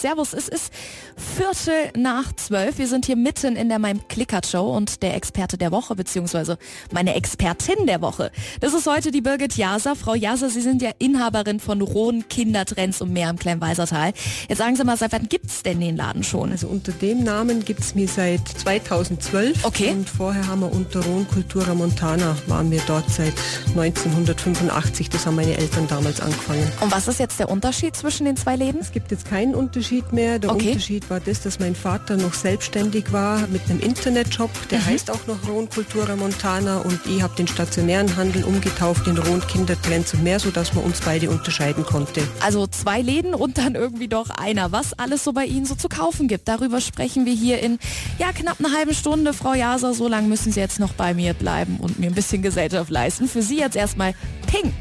Servus, es ist Viertel nach zwölf. Wir sind hier mitten in der Mein Clicker Show und der Experte der Woche, beziehungsweise meine Expertin der Woche. Das ist heute die Birgit Jaser. Frau Jaser, Sie sind ja Inhaberin von Rohn Kindertrends und mehr im Kleinweisertal. Jetzt sagen Sie mal, seit wann gibt es denn den Laden schon? Also unter dem Namen gibt es mir seit 2012. Okay. Und vorher haben wir unter Rohn Cultura Montana, waren wir dort seit 1985. Das haben meine Eltern damals angefangen. Und was ist jetzt der Unterschied zwischen den zwei Läden? Es gibt jetzt keinen Unterschied mehr. Der Okay. Unterschied war das, dass mein Vater noch selbstständig war mit einem Internetshop. Der heißt auch noch Rohn Cultura Montana und ich habe den stationären Handel umgetauft in Rohn Kindertrends und mehr, sodass man uns beide unterscheiden konnte. Also zwei Läden und dann irgendwie doch einer. Was alles so bei Ihnen so zu kaufen gibt, darüber sprechen wir hier in ja knapp einer halben Stunde. Frau Jaser, so lange müssen Sie jetzt noch bei mir bleiben und mir ein bisschen Gesellschaft leisten. Für Sie jetzt erstmal Pink.